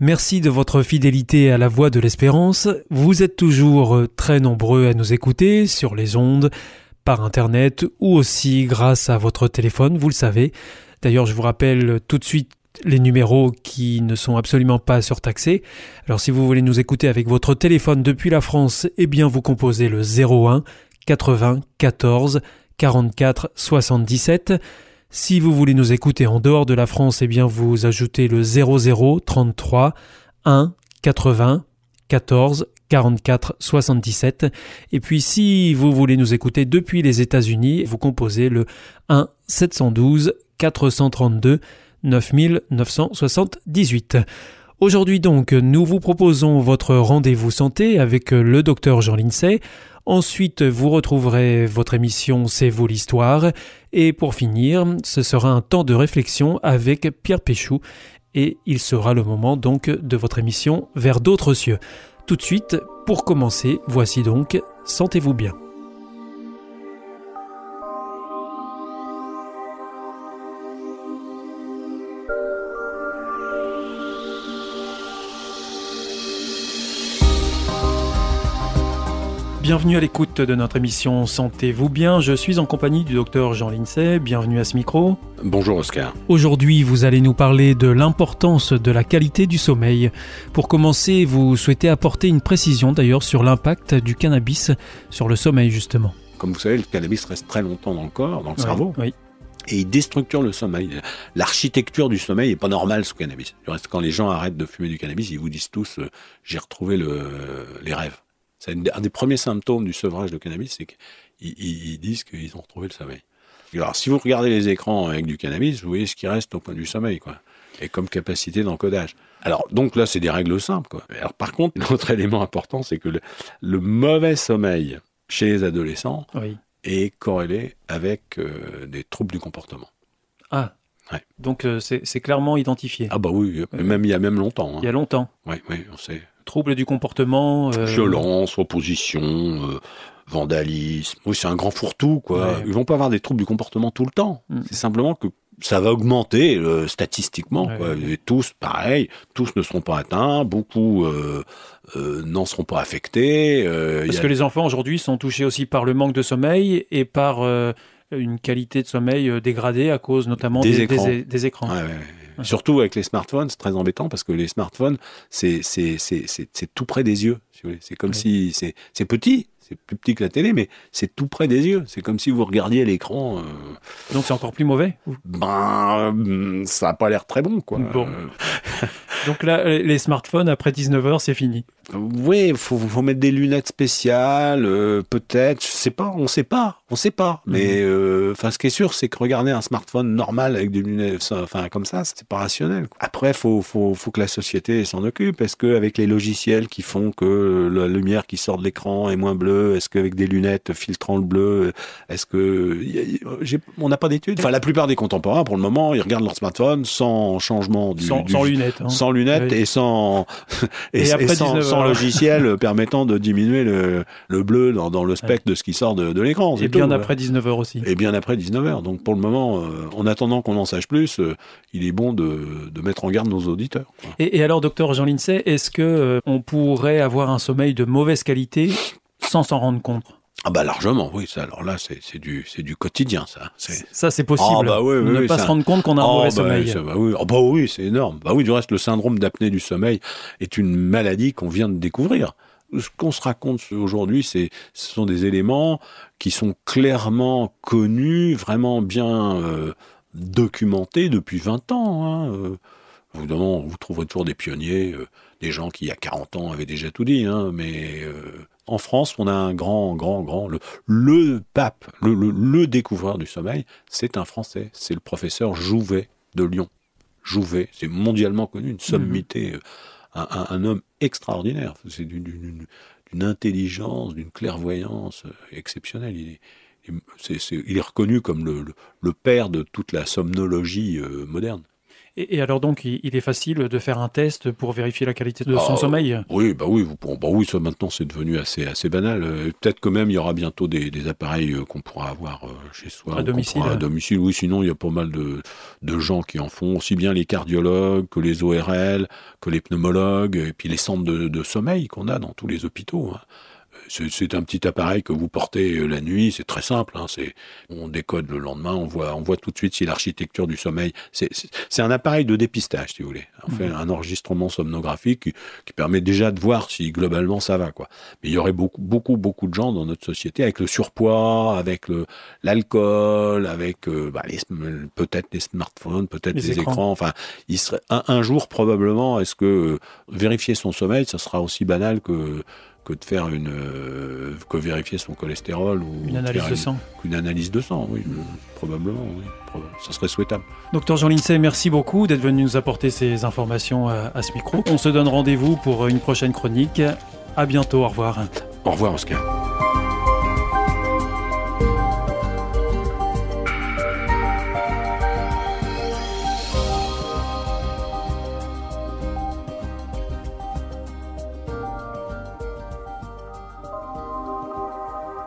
Merci de votre fidélité à la voix de l'espérance. Vous êtes toujours très nombreux à nous écouter sur les ondes, par Internet ou aussi grâce à votre téléphone, vous le savez. D'ailleurs, je vous rappelle tout de suite les numéros qui ne sont absolument pas surtaxés. Alors si vous voulez nous écouter avec votre téléphone depuis la France, eh bien vous composez le 01 80 14 44 77. Si vous voulez nous écouter en dehors de la France, eh bien vous ajoutez le 00 33 1 80 14 44 77. Et puis si vous voulez nous écouter depuis les États-Unis, vous composez le 1 712 432 9978. Aujourd'hui donc, nous vous proposons votre rendez-vous santé avec le docteur Jean Lincey. Ensuite, vous retrouverez votre émission C'est vous l'histoire. Et pour finir, ce sera un temps de réflexion avec Pierre Péchou. Et il sera le moment donc de votre émission Vers d'autres cieux. Tout de suite, pour commencer, voici donc Sentez-vous bien. Bienvenue à l'écoute de notre émission Sentez-vous bien. Je suis en compagnie du docteur Jean Lincey. Bienvenue à ce micro. Bonjour Oscar. Aujourd'hui, vous allez nous parler de l'importance de la qualité du sommeil. Pour commencer, vous souhaitez apporter une précision d'ailleurs sur l'impact du cannabis sur le sommeil justement. Comme vous savez, le cannabis reste très longtemps dans le corps, dans le cerveau. Oui. Et il déstructure le sommeil. L'architecture du sommeil n'est pas normale sous cannabis. Du reste, quand les gens arrêtent de fumer du cannabis, ils vous disent tous euh, j'ai retrouvé le, les rêves. C'est un des premiers symptômes du sevrage de cannabis, c'est qu'ils ils disent qu'ils ont retrouvé le sommeil. Alors, si vous regardez les écrans avec du cannabis, vous voyez ce qui reste au point du sommeil, quoi, et comme capacité d'encodage. Alors, donc là, c'est des règles simples, quoi. Alors, par contre, l'autre élément important, c'est que le, le, mauvais sommeil chez les adolescents oui. est corrélé avec euh, des troubles du comportement. Ah. Ouais. Donc, euh, c'est clairement identifié. Ah bah oui, même il y a même longtemps. Hein. Il y a longtemps. Oui, oui, on sait. Troubles du comportement. Euh... Violence, opposition, euh, vandalisme. Oui, c'est un grand fourre-tout, quoi. Ouais. Ils vont pas avoir des troubles du comportement tout le temps. Mm. C'est simplement que ça va augmenter euh, statistiquement. Ouais, quoi. ouais. Et tous, pareil, tous ne seront pas atteints, beaucoup euh, n'en seront pas affectés. Parce a... que les enfants aujourd'hui sont touchés aussi par le manque de sommeil et par une qualité de sommeil dégradée à cause notamment des, des, écrans. Des, des écrans. Ouais, ouais. Surtout avec les smartphones, c'est très embêtant parce que les smartphones, c'est tout près des yeux. C'est comme si c'est petit, c'est plus petit que la télé, mais c'est tout près des yeux. C'est comme si vous regardiez l'écran. Euh... Donc c'est encore plus mauvais Ben, ça n'a pas l'air très bon, quoi. Bon. Donc là, les smartphones, après 19h, c'est fini. Oui, il faut, faut, mettre des lunettes spéciales, euh, peut-être, je sais pas, on sait pas, on sait pas. Mhm. Mais euh, enfin, ce qui est sûr, c'est que regarder un smartphone normal avec des lunettes, enfin comme ça, c'est pas rationnel. Après, faut, faut, faut que la société s'en occupe. Est-ce qu'avec les logiciels qui font que la lumière qui sort de l'écran est moins bleue, est-ce qu'avec des lunettes filtrant le bleu, est-ce que on n'a pas d'études Enfin, la plupart des contemporains, pour le moment, ils regardent leur smartphone sans changement du, sans, du, sans lunettes, hein. sans lunettes oui. et sans et, et, et sans, sans, logiciel permettant de diminuer le, le bleu dans, dans, le spectre ouais. de ce qui sort de, de l'écran. Et bien tout, après 19h aussi. Et bien après 19h. Donc pour le moment, euh, en attendant qu'on en sache plus, euh, il est bon de, de, mettre en garde nos auditeurs. Et, et, alors, docteur Jean Lincey, est-ce que euh, on pourrait avoir un sommeil de mauvaise qualité sans s'en rendre compte ah bah largement, oui. Ça, alors là, c'est du, c'est du quotidien, ça. Ça, c'est possible. Ah bah oui, oui, ne oui, pas ça... se rendre compte qu'on a un oh mauvais bah, sommeil. Ça, bah oui, oh bah oui c'est énorme. Bah oui, du reste, le syndrome d'apnée du sommeil est une maladie qu'on vient de découvrir. Ce qu'on se raconte aujourd'hui, c'est, ce sont des éléments qui sont clairement connus, vraiment bien euh, documentés depuis 20 ans. Hein. Euh, vous trouverez toujours des pionniers, euh, des gens qui, il y a 40 ans, avaient déjà tout dit, hein, mais euh, en France, on a un grand, grand, grand, le, le pape, le, le, le, découvreur du sommeil, c'est un Français, c'est le professeur Jouvet de Lyon. Jouvet, c'est mondialement connu, une sommité, mmh. un, un, un, homme extraordinaire. C'est d'une, intelligence, d'une clairvoyance exceptionnelle. Il est, il est reconnu comme le, le, père de toute la somnologie moderne. Et, alors donc, il, est facile de faire un test pour vérifier la qualité de son ah, sommeil Oui, bah oui, bah oui, ça maintenant c'est devenu assez, assez banal. Euh, peut-être que même il y aura bientôt des, appareils euh, qu'on pourra avoir euh, chez soi. À domicile À domicile, oui, sinon il y a pas mal de, de gens qui en font, aussi bien les cardiologues que les ORL, que les pneumologues, et puis les centres de, de sommeil qu'on a dans tous les hôpitaux. Hein. C'est un petit appareil que vous portez euh, la nuit, c'est très simple. Hein, on décode le lendemain, on voit, on voit tout de suite si l'architecture du sommeil. C'est un appareil de dépistage, si vous voulez. On fait mhm. un enregistrement somnographique qui, permet déjà de voir si globalement ça va. Quoi. Mais il y aurait beaucoup, beaucoup, beaucoup de gens dans notre société avec le surpoids, avec l'alcool, avec euh, bah, peut-être les smartphones, peut-être les, écrans. Enfin, il serait un, jour probablement. Est-ce que euh, vérifier son sommeil, ça sera aussi banal que que de faire une euh, que vérifier son cholestérol ou une analyse de sang. Une analyse de sang, oui, probablement, oui, ça serait souhaitable. Docteur Jean Lincey, merci beaucoup d'être venu nous apporter ces informations à, à ce micro. On se donne rendez-vous pour une prochaine chronique. À bientôt, au revoir. Au revoir, Oscar.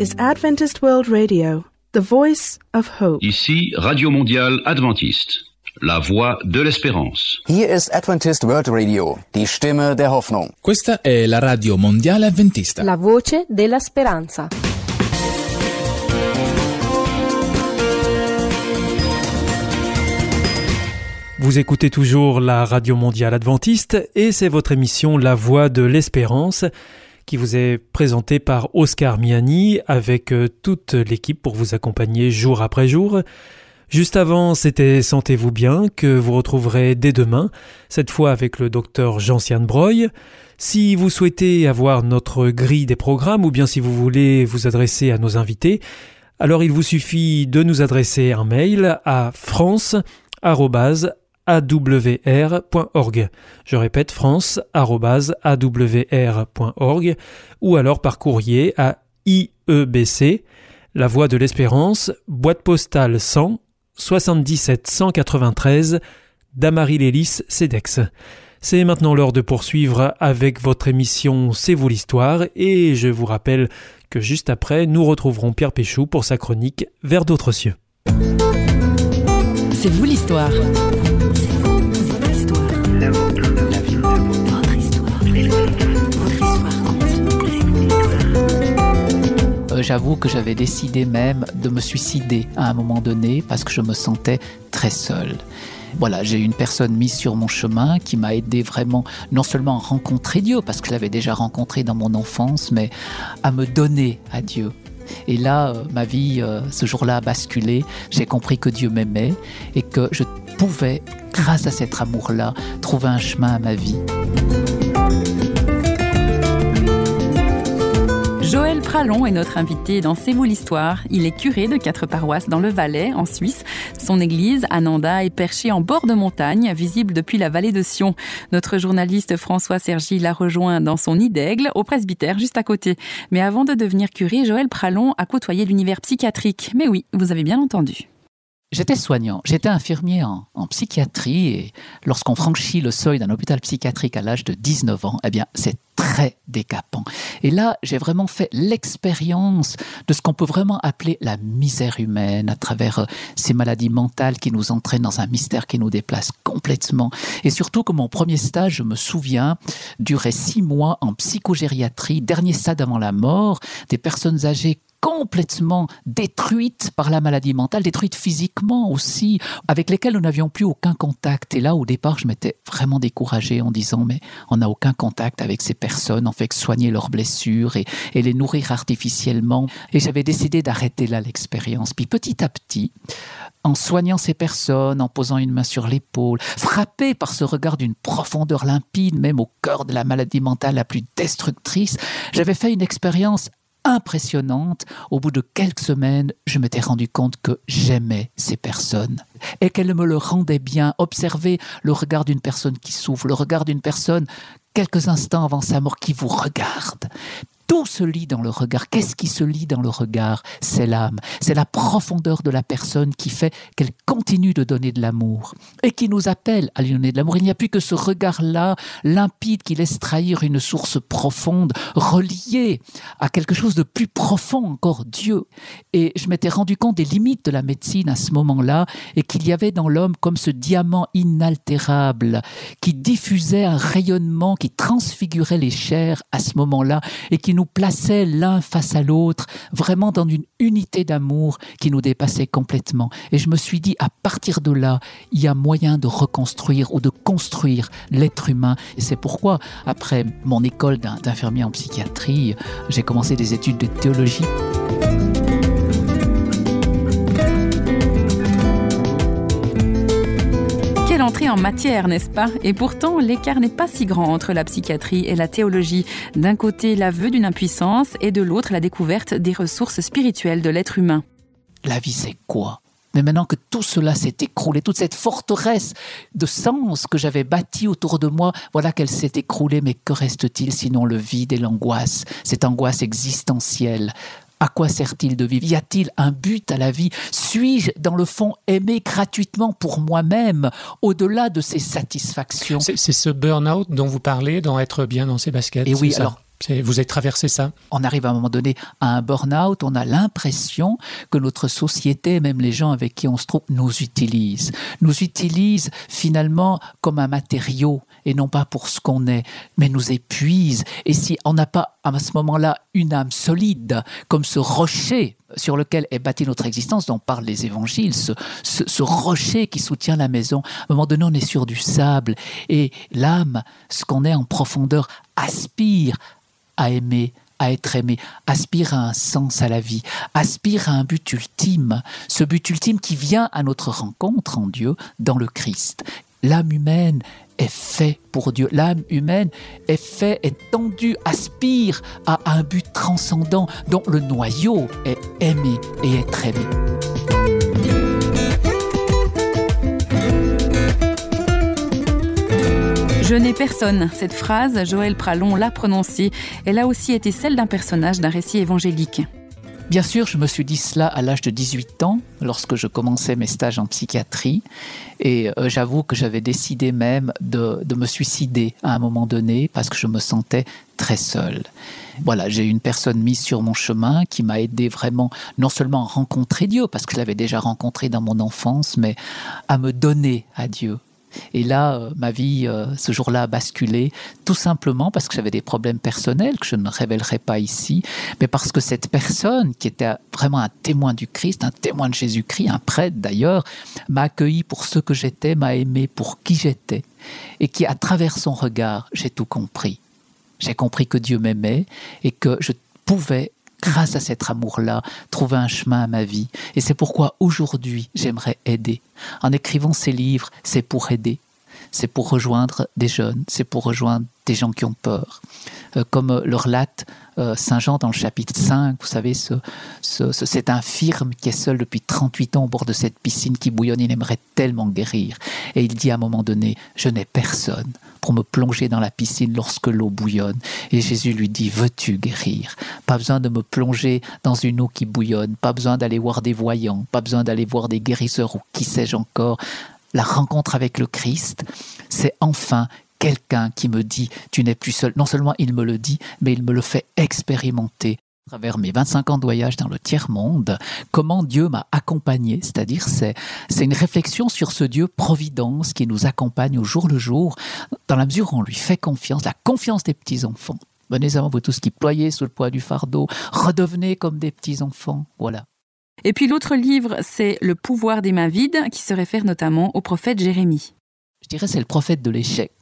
is Adventist World Radio, the voice of hope. Ici Radio Mondiale Adventiste, la voix de l'espérance. Hier ist Adventist World Radio, die Stimme der Hoffnung. Questa è la Radio Mondiale Adventista, la voce della speranza. Vous écoutez toujours la Radio Mondiale Adventiste et c'est votre émission La Voix de l'Espérance qui vous est présenté par Oscar Miani avec euh, toute l'équipe pour vous accompagner jour après jour. Juste avant, c'était Sentez-vous bien que vous retrouverez dès demain, cette fois avec le docteur Jean-Sian. Si vous souhaitez avoir notre grille des programmes ou bien si vous voulez vous adresser à nos invités, alors il vous suffit de nous adresser un mail à france awr.org. Je répète france.awr.org ou alors par courrier à IEBC, La Voie de l'Espérance, boîte postale 100 77 193 Damary-Lélis, CEDEX. C'est maintenant l'heure de poursuivre avec votre émission C'est vous l'histoire et je vous rappelle que juste après, nous retrouverons Pierre Péchou pour sa chronique Vers d'autres cieux. C'est vous l'histoire. Euh, j'avoue que j'avais décidé même de me suicider à un moment donné parce que je me sentais très seul. Voilà, j'ai une personne mise sur mon chemin qui m'a aidé vraiment non seulement à rencontrer Dieu, parce que je l'avais déjà rencontré dans mon enfance, mais à me donner à Dieu. Et là, euh, ma vie, euh, ce jour-là, a basculé. J'ai compris que Dieu m'aimait et que je pouvais, grâce à cet amour-là, trouver un chemin à ma vie. Joël Pralon est notre invité dans C'est vous l'histoire. Il est curé de quatre paroisses dans le Valais, en Suisse. Son église, Ananda, est perchée en bord de montagne, visible depuis la vallée de Sion. Notre journaliste François Sergi l'a rejoint dans son nid d'aigle, au presbytère, juste à côté. Mais avant de devenir curé, Joël Pralon a côtoyé l'univers psychiatrique. Mais oui, vous avez bien entendu. J'étais soignant, j'étais infirmier en, psychiatrie et lorsqu'on franchit le seuil d'un hôpital psychiatrique à l'âge de 19 ans, eh bien, c'est très décapant. Et là, j'ai vraiment fait l'expérience de ce qu'on peut vraiment appeler la misère humaine à travers euh, ces maladies mentales qui nous entraînent dans un mystère qui nous déplace complètement. Et surtout que mon premier stage, je me souviens, durait six mois en psychogériatrie, dernier stade avant la mort, des personnes âgées complètement détruites par la maladie mentale, détruites physiquement aussi, avec lesquelles nous n'avions plus aucun contact. Et là, au départ, je m'étais vraiment découragée en disant, mais on n'a aucun contact avec ces personnes, on fait soigner leurs blessures et, et les nourrir artificiellement. Et j'avais décidé d'arrêter là l'expérience. Puis petit à petit, en soignant ces personnes, en posant une main sur l'épaule, frappé par ce regard d'une profondeur limpide, même au cœur de la maladie mentale la plus destructrice, j'avais fait une expérience impressionnante. Au bout de quelques semaines, je m'étais rendu compte que j'aimais ces personnes et qu'elles me le rendaient bien. Observer le regard d'une personne qui souffre, le regard d'une personne quelques instants avant sa mort qui vous regarde. Tout se lit dans le regard. Qu'est-ce qui se lit dans le regard? C'est l'âme. C'est la profondeur de la personne qui fait qu'elle continue de donner de l'amour et qui nous appelle à lui donner de l'amour. Il n'y a plus que ce regard-là, limpide, qui laisse trahir une source profonde, reliée à quelque chose de plus profond encore, Dieu. Et je m'étais rendu compte des limites de la médecine à ce moment-là et qu'il y avait dans l'homme comme ce diamant inaltérable qui diffusait un rayonnement qui transfigurait les chairs à ce moment-là et qui nous plaçait l'un face à l'autre, vraiment dans une unité d'amour qui nous dépassait complètement. Et je me suis dit, à partir de là, il y a moyen de reconstruire ou de construire l'être humain. Et c'est pourquoi, après mon école d'infirmier en psychiatrie, j'ai commencé des études de théologie. Entrée en matière, n'est-ce pas? Et pourtant, l'écart n'est pas si grand entre la psychiatrie et la théologie. D'un côté, l'aveu d'une impuissance et de l'autre, la découverte des ressources spirituelles de l'être humain. La vie, c'est quoi? Mais maintenant que tout cela s'est écroulé, toute cette forteresse de sens que j'avais bâtie autour de moi, voilà qu'elle s'est écroulée, mais que reste-t-il sinon le vide et l'angoisse, cette angoisse existentielle à quoi sert-il de vivre? Y a-t-il un but à la vie? Suis-je, dans le fond, aimé gratuitement pour moi-même, au-delà de ces satisfactions? C'est ce burn-out dont vous parlez, d'en être bien dans ses baskets. Et oui, alors vous avez traversé ça? On arrive à un moment donné à un burn-out, on a l'impression que notre société, même les gens avec qui on se trouve, nous utilisent. Nous utilisent finalement comme un matériau et non pas pour ce qu'on est, mais nous épuisent. Et si on n'a pas à ce moment-là une âme solide, comme ce rocher sur lequel est bâtie notre existence, dont parlent les évangiles, ce, ce, ce, rocher qui soutient la maison. À un moment donné, on est sur du sable. Et l'âme, ce qu'on est en profondeur, aspire à aimer, à être aimé, aspire à un sens à la vie, aspire à un but ultime, ce but ultime qui vient à notre rencontre en Dieu dans le Christ. L'âme humaine est faite pour Dieu. L'âme humaine est faite, est tendue, aspire à un but transcendant dont le noyau est aimer et être aimé. Je n'ai personne. Cette phrase, Joël Pralon l'a prononcée. Elle a aussi été celle d'un personnage d'un récit évangélique. Bien sûr, je me suis dit cela à l'âge de 18 ans, lorsque je commençais mes stages en psychiatrie. Et euh, j'avoue que j'avais décidé même de, de, me suicider à un moment donné parce que je me sentais très seul. Voilà, j'ai une personne mise sur mon chemin qui m'a aidé vraiment non seulement à rencontrer Dieu, parce que je l'avais déjà rencontré dans mon enfance, mais à me donner à Dieu, et là, euh, ma vie, euh, ce jour-là, a basculé, tout simplement parce que j'avais des problèmes personnels que je ne révélerai pas ici, mais parce que cette personne, qui était vraiment un témoin du Christ, un témoin de Jésus-Christ, un prêtre d'ailleurs, m'a accueilli pour ce que j'étais, m'a aimé pour qui j'étais, et qui, à travers son regard, j'ai tout compris. J'ai compris que Dieu m'aimait et que je pouvais grâce à cet amour-là, trouver un chemin à ma vie. Et c'est pourquoi aujourd'hui, j'aimerais aider. En écrivant ces livres, c'est pour aider. C'est pour rejoindre des jeunes, c'est pour rejoindre des gens qui ont peur. Euh, comme le relate euh, Saint Jean dans le chapitre 5, vous savez, ce, ce, cet infirme qui est seul depuis 38 ans au bord de cette piscine qui bouillonne, il aimerait tellement guérir. Et il dit à un moment donné, je n'ai personne pour me plonger dans la piscine lorsque l'eau bouillonne. Et Jésus lui dit, veux-tu guérir? Pas besoin de me plonger dans une eau qui bouillonne, pas besoin d'aller voir des voyants, pas besoin d'aller voir des guérisseurs ou qui sais-je encore. La rencontre avec le Christ, c'est enfin quelqu'un qui me dit tu n'es plus seul. Non seulement il me le dit, mais il me le fait expérimenter à travers mes 25 ans de voyage dans le tiers-monde, comment Dieu m'a accompagné, c'est-à-dire c'est, c'est une réflexion sur ce Dieu providence qui nous accompagne au jour le jour, dans la mesure où on lui fait confiance, la confiance des petits-enfants. Venez avant vous tous qui ployez sous le poids du fardeau, redevenez comme des petits-enfants, voilà. Et puis l'autre livre, c'est Le pouvoir des mains vides, qui se réfère notamment au prophète Jérémie. Je dirais c'est le prophète de l'échec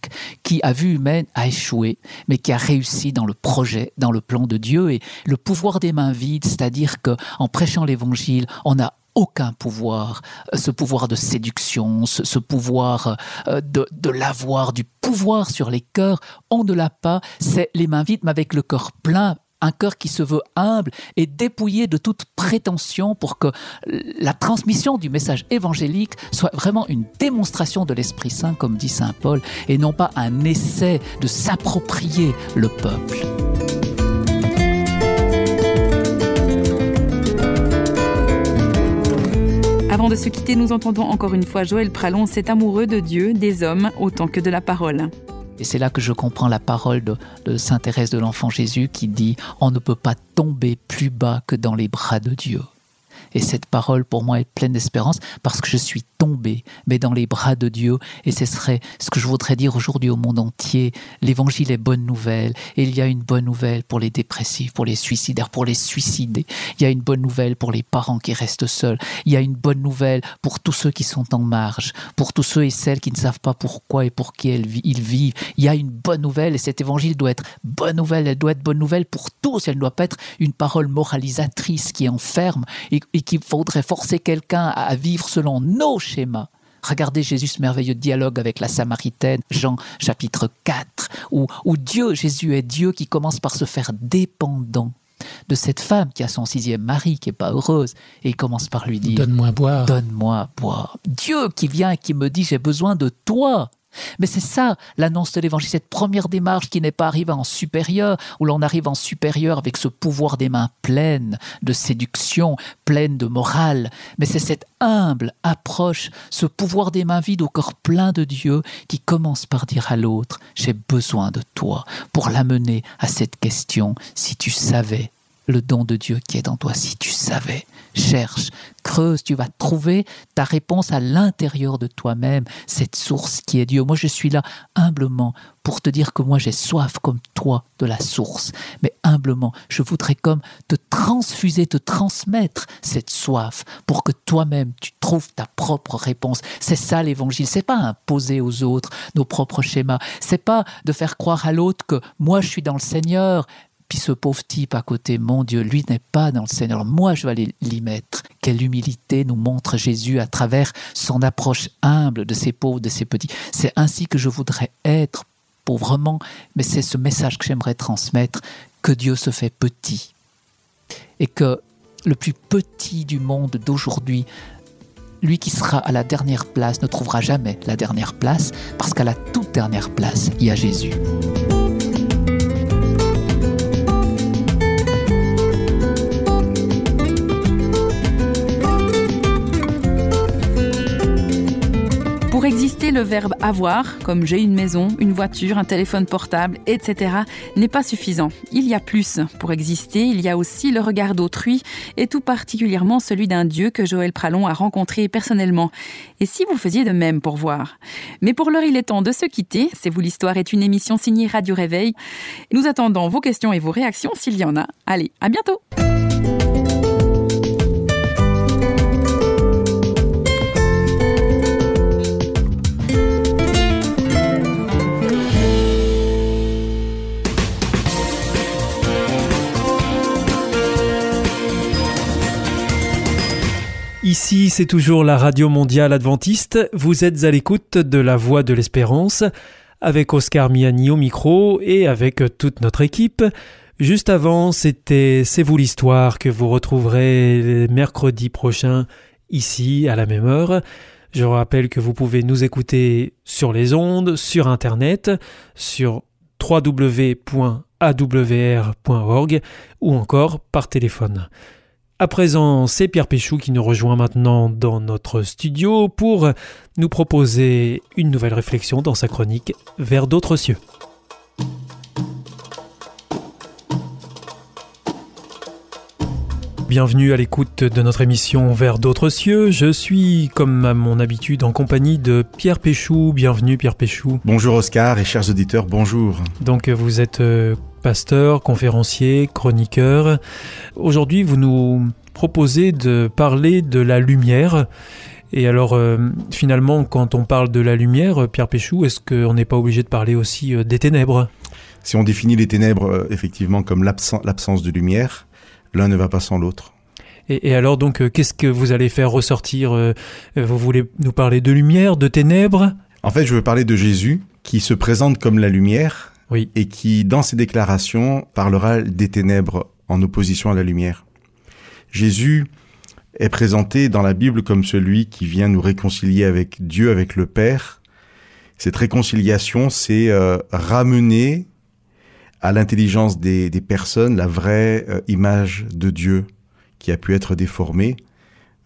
qui a vu humaine a échoué, mais qui a réussi dans le projet, dans le plan de Dieu et le pouvoir des mains vides, c'est-à-dire que en prêchant l'évangile, on n'a aucun pouvoir, ce pouvoir de séduction, ce, pouvoir euh, de, de l'avoir, du pouvoir sur les cœurs, on ne l'a pas, c'est les mains vides, mais avec le cœur plein, un cœur qui se veut humble et dépouillé de toute prétention pour que la transmission du message évangélique soit vraiment une démonstration de l'Esprit Saint, comme dit Saint Paul, et non pas un essai de s'approprier le peuple. Avant de se quitter, nous entendons encore une fois Joël Pralon, cet amoureux de Dieu, des hommes, autant que de la parole. Et c'est là que je comprends la parole de, Sainte Thérèse de l'Enfant Jésus qui dit ⁇ On ne peut pas tomber plus bas que dans les bras de Dieu ⁇ et cette parole pour moi est pleine d'espérance parce que je suis tombé, mais dans les bras de Dieu. Et ce serait ce que je voudrais dire aujourd'hui au monde entier. L'évangile est bonne nouvelle. Et il y a une bonne nouvelle pour les dépressifs, pour les suicidaires, pour les suicidés. Il y a une bonne nouvelle pour les parents qui restent seuls. Il y a une bonne nouvelle pour tous ceux qui sont en marge, pour tous ceux et celles qui ne savent pas pourquoi et pour qui ils vivent. Il y a une bonne nouvelle et cet évangile doit être bonne nouvelle. Elle doit être bonne nouvelle pour tous. Elle ne doit pas être une parole moralisatrice qui enferme et, et qu'il faudrait forcer quelqu'un à vivre selon nos schémas. Regardez Jésus ce merveilleux dialogue avec la Samaritaine, Jean chapitre 4, où, où Dieu, Jésus est Dieu qui commence par se faire dépendant de cette femme qui a son sixième mari, qui est pas heureuse, et il commence par lui dire Donne-moi à boire. Donne-moi à boire. Dieu qui vient et qui me dit J'ai besoin de toi. Mais c'est ça l'annonce de l'évangile, cette première démarche qui n'est pas arrivée en supérieur, où l'on arrive en supérieur avec ce pouvoir des mains pleines de séduction, pleines de morale, mais c'est cette humble approche, ce pouvoir des mains vides au corps plein de Dieu qui commence par dire à l'autre, j'ai besoin de toi, pour l'amener à cette question, si tu savais le don de Dieu qui est en toi, si tu savais cherche, creuse, tu vas trouver ta réponse à l'intérieur de toi-même, cette source qui est Dieu. Moi, je suis là humblement pour te dire que moi, j'ai soif comme toi de la source. Mais humblement, je voudrais comme te transfuser, te transmettre cette soif pour que toi-même, tu trouves ta propre réponse. C'est ça l'évangile. C'est pas imposer aux autres nos propres schémas. C'est pas de faire croire à l'autre que moi, je suis dans le Seigneur, puis ce pauvre type à côté, mon Dieu, lui n'est pas dans le Seigneur. Moi, je vais aller l'y mettre. Quelle humilité nous montre Jésus à travers son approche humble de ces pauvres, de ces petits. C'est ainsi que je voudrais être pauvrement, mais c'est ce message que j'aimerais transmettre, que Dieu se fait petit. Et que le plus petit du monde d'aujourd'hui, lui qui sera à la dernière place, ne trouvera jamais la dernière place, parce qu'à la toute dernière place, il y a Jésus. Le verbe avoir, comme j'ai une maison, une voiture, un téléphone portable, etc., n'est pas suffisant. Il y a plus. Pour exister, il y a aussi le regard d'autrui, et tout particulièrement celui d'un Dieu que Joël Pralon a rencontré personnellement. Et si vous faisiez de même pour voir? Mais pour l'heure, il est temps de se quitter. C'est vous l'histoire est une émission signée Radio Réveil. Nous attendons vos questions et vos réactions s'il y en a. Allez, à bientôt Ici, c'est toujours la Radio Mondiale Adventiste. Vous êtes à l'écoute de La Voix de l'Espérance, avec Oscar Miani au micro et avec toute notre équipe. Juste avant, c'était C'est vous l'histoire que vous retrouverez mercredi prochain ici à la même heure. Je rappelle que vous pouvez nous écouter sur les ondes, sur Internet, sur www.awr.org ou encore par téléphone. À présent, c'est Pierre Péchou qui nous rejoint maintenant dans notre studio pour nous proposer une nouvelle réflexion dans sa chronique Vers d'autres cieux. Bienvenue à l'écoute de notre émission Vers d'autres cieux. Je suis, comme à mon habitude, en compagnie de Pierre Péchou. Bienvenue Pierre Péchou. Bonjour Oscar et chers auditeurs, bonjour. Donc vous êtes euh, pasteur, conférencier, chroniqueur. Aujourd'hui, vous nous proposez de parler de la lumière. Et alors, euh, finalement, quand on parle de la lumière, Pierre Péchou, est-ce qu'on n'est pas obligé de parler aussi euh, des ténèbres? Si on définit les ténèbres euh, effectivement comme l'absence de lumière, l'un ne va pas sans l'autre. Et, et, alors donc, qu'est-ce que vous allez faire ressortir Vous voulez nous parler de lumière, de ténèbres? En fait, je veux parler de Jésus qui se présente comme la lumière oui. et qui, dans ses déclarations, parlera des ténèbres en opposition à la lumière. Jésus est présenté dans la Bible comme celui qui vient nous réconcilier avec Dieu, avec le Père. Cette réconciliation, c'est euh, ramener à l'intelligence des, des, personnes la vraie euh, image de Dieu qui a pu être déformée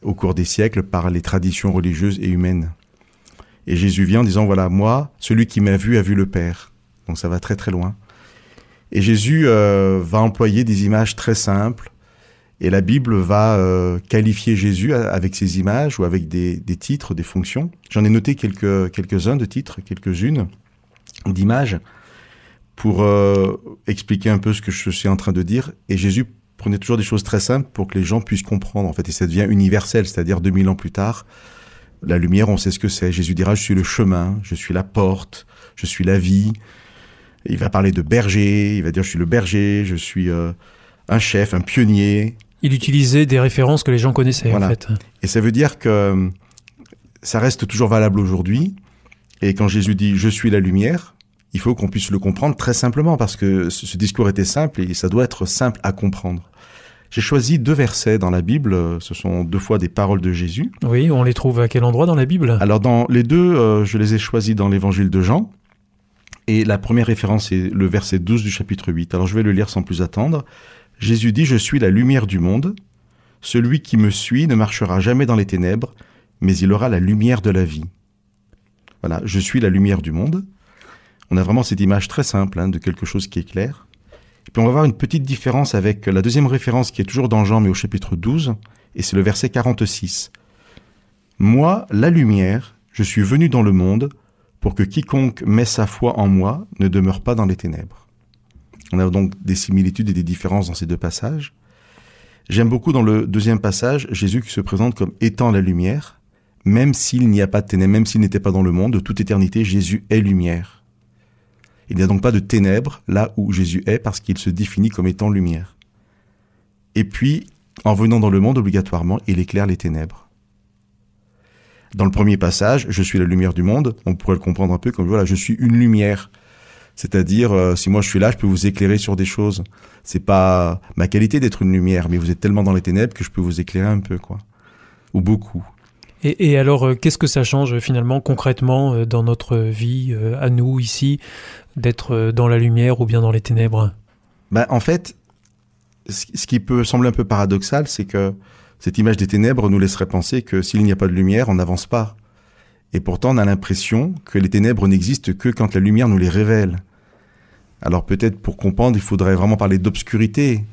au cours des siècles par les traditions religieuses et humaines. Et Jésus vient en disant, voilà, moi, celui qui m'a vu a vu le Père. Donc ça va très très loin. Et Jésus euh, va employer des images très simples, et la Bible va euh, qualifier Jésus avec ses images ou avec des, des titres, des fonctions. J'en ai noté quelques, quelques-uns de titres, quelques-unes d'images pour euh, expliquer un peu ce que je suis en train de dire. Et Jésus prenait toujours des choses très simples pour que les gens puissent comprendre. En fait, et ça devient universel, c'est-à-dire 2000 ans plus tard, la lumière, on sait ce que c'est. Jésus dira, je suis le chemin, je suis la porte, je suis la vie. Il va parler de berger, il va dire, je suis le berger, je suis euh, un chef, un pionnier, il utilisait des références que les gens connaissaient voilà. en fait. Et ça veut dire que ça reste toujours valable aujourd'hui. Et quand Jésus dit je suis la lumière, il faut qu'on puisse le comprendre très simplement parce que ce discours était simple et ça doit être simple à comprendre. J'ai choisi deux versets dans la Bible, ce sont deux fois des paroles de Jésus. Oui, on les trouve à quel endroit dans la Bible? Alors dans les deux, euh, je les ai choisis dans l'évangile de Jean. Et la première référence est le verset 12 du chapitre 8. Alors je vais le lire sans plus attendre. Jésus dit, Je suis la lumière du monde. Celui qui me suit ne marchera jamais dans les ténèbres, mais il aura la lumière de la vie. Voilà, je suis la lumière du monde. On a vraiment cette image très simple hein, de quelque chose qui est clair. Et puis on va voir une petite différence avec la deuxième référence qui est toujours dans Jean, mais au chapitre 12, et c'est le verset 46. Moi, la lumière, je suis venu dans le monde pour que quiconque met sa foi en moi ne demeure pas dans les ténèbres. On a donc des similitudes et des différences dans ces deux passages. J'aime beaucoup dans le deuxième passage Jésus qui se présente comme étant la lumière, même s'il n'y a pas de ténèbres, même s'il n'était pas dans le monde, de toute éternité, Jésus est lumière. Il n'y a donc pas de ténèbres là où Jésus est parce qu'il se définit comme étant lumière. Et puis, en venant dans le monde, obligatoirement, il éclaire les ténèbres. Dans le premier passage, je suis la lumière du monde, on pourrait le comprendre un peu comme voilà, je suis une lumière. C'est-à-dire, euh, si moi je suis là, je peux vous éclairer sur des choses. C'est pas ma qualité d'être une lumière, mais vous êtes tellement dans les ténèbres que je peux vous éclairer un peu, quoi. Ou beaucoup. Et, et alors, euh, qu'est-ce que ça change finalement concrètement euh, dans notre vie, euh, à nous ici, d'être euh, dans la lumière ou bien dans les ténèbres? Ben, En fait, ce qui peut sembler un peu paradoxal, c'est que cette image des ténèbres nous laisserait penser que s'il n'y a pas de lumière, on n'avance pas. Et pourtant, on a l'impression que les ténèbres n'existent que quand la lumière nous les révèle. Alors peut-être pour comprendre, il faudrait vraiment parler d'obscurité.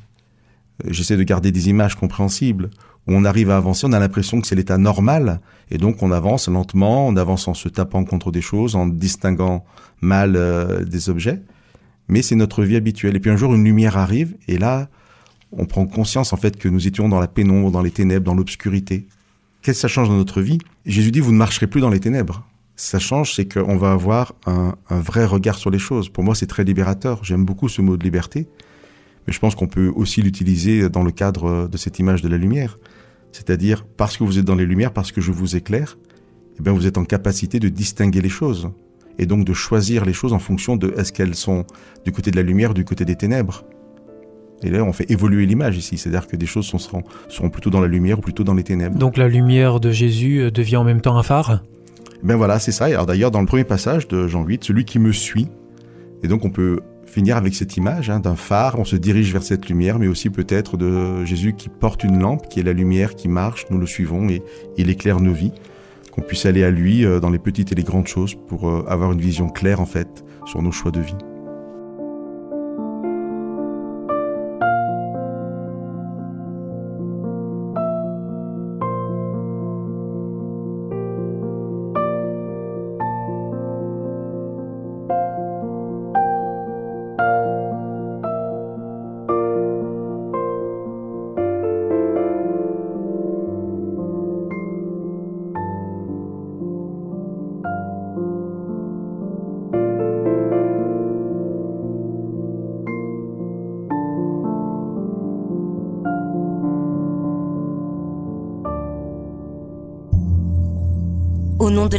J'essaie de garder des images compréhensibles. Où on arrive à avancer, on a l'impression que c'est l'état normal. Et donc on avance lentement, on avance en se tapant contre des choses, en distinguant mal euh, des objets. Mais c'est notre vie habituelle. Et puis un jour, une lumière arrive, et là, on prend conscience en fait que nous étions dans la pénombre, dans les ténèbres, dans l'obscurité. Qu'est-ce que ça change dans notre vie? Jésus dit, vous ne marcherez plus dans les ténèbres. Ça change, c'est qu'on va avoir un, vrai regard sur les choses. Pour moi, c'est très libérateur. J'aime beaucoup ce mot de liberté. Mais je pense qu'on peut aussi l'utiliser dans le cadre de cette image de la lumière. C'est-à-dire, parce que vous êtes dans les lumières, parce que je vous éclaire, eh bien, vous êtes en capacité de distinguer les choses. Et donc de choisir les choses en fonction de est-ce qu'elles sont du côté de la lumière du côté des ténèbres. Et là, on fait évoluer l'image ici, c'est-à-dire que des choses seront, seront, plutôt dans la lumière ou plutôt dans les ténèbres. Donc la lumière de Jésus devient en même temps un phare? Ben voilà, c'est ça. Alors d'ailleurs, dans le premier passage de Jean 8, celui qui me suit, et donc on peut finir avec cette image hein, d'un phare, on se dirige vers cette lumière, mais aussi peut-être de Jésus qui porte une lampe, qui est la lumière qui marche, nous le suivons et il éclaire nos vies, qu'on puisse aller à lui euh, dans les petites et les grandes choses pour euh, avoir une vision claire en fait sur nos choix de vie.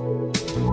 Bye.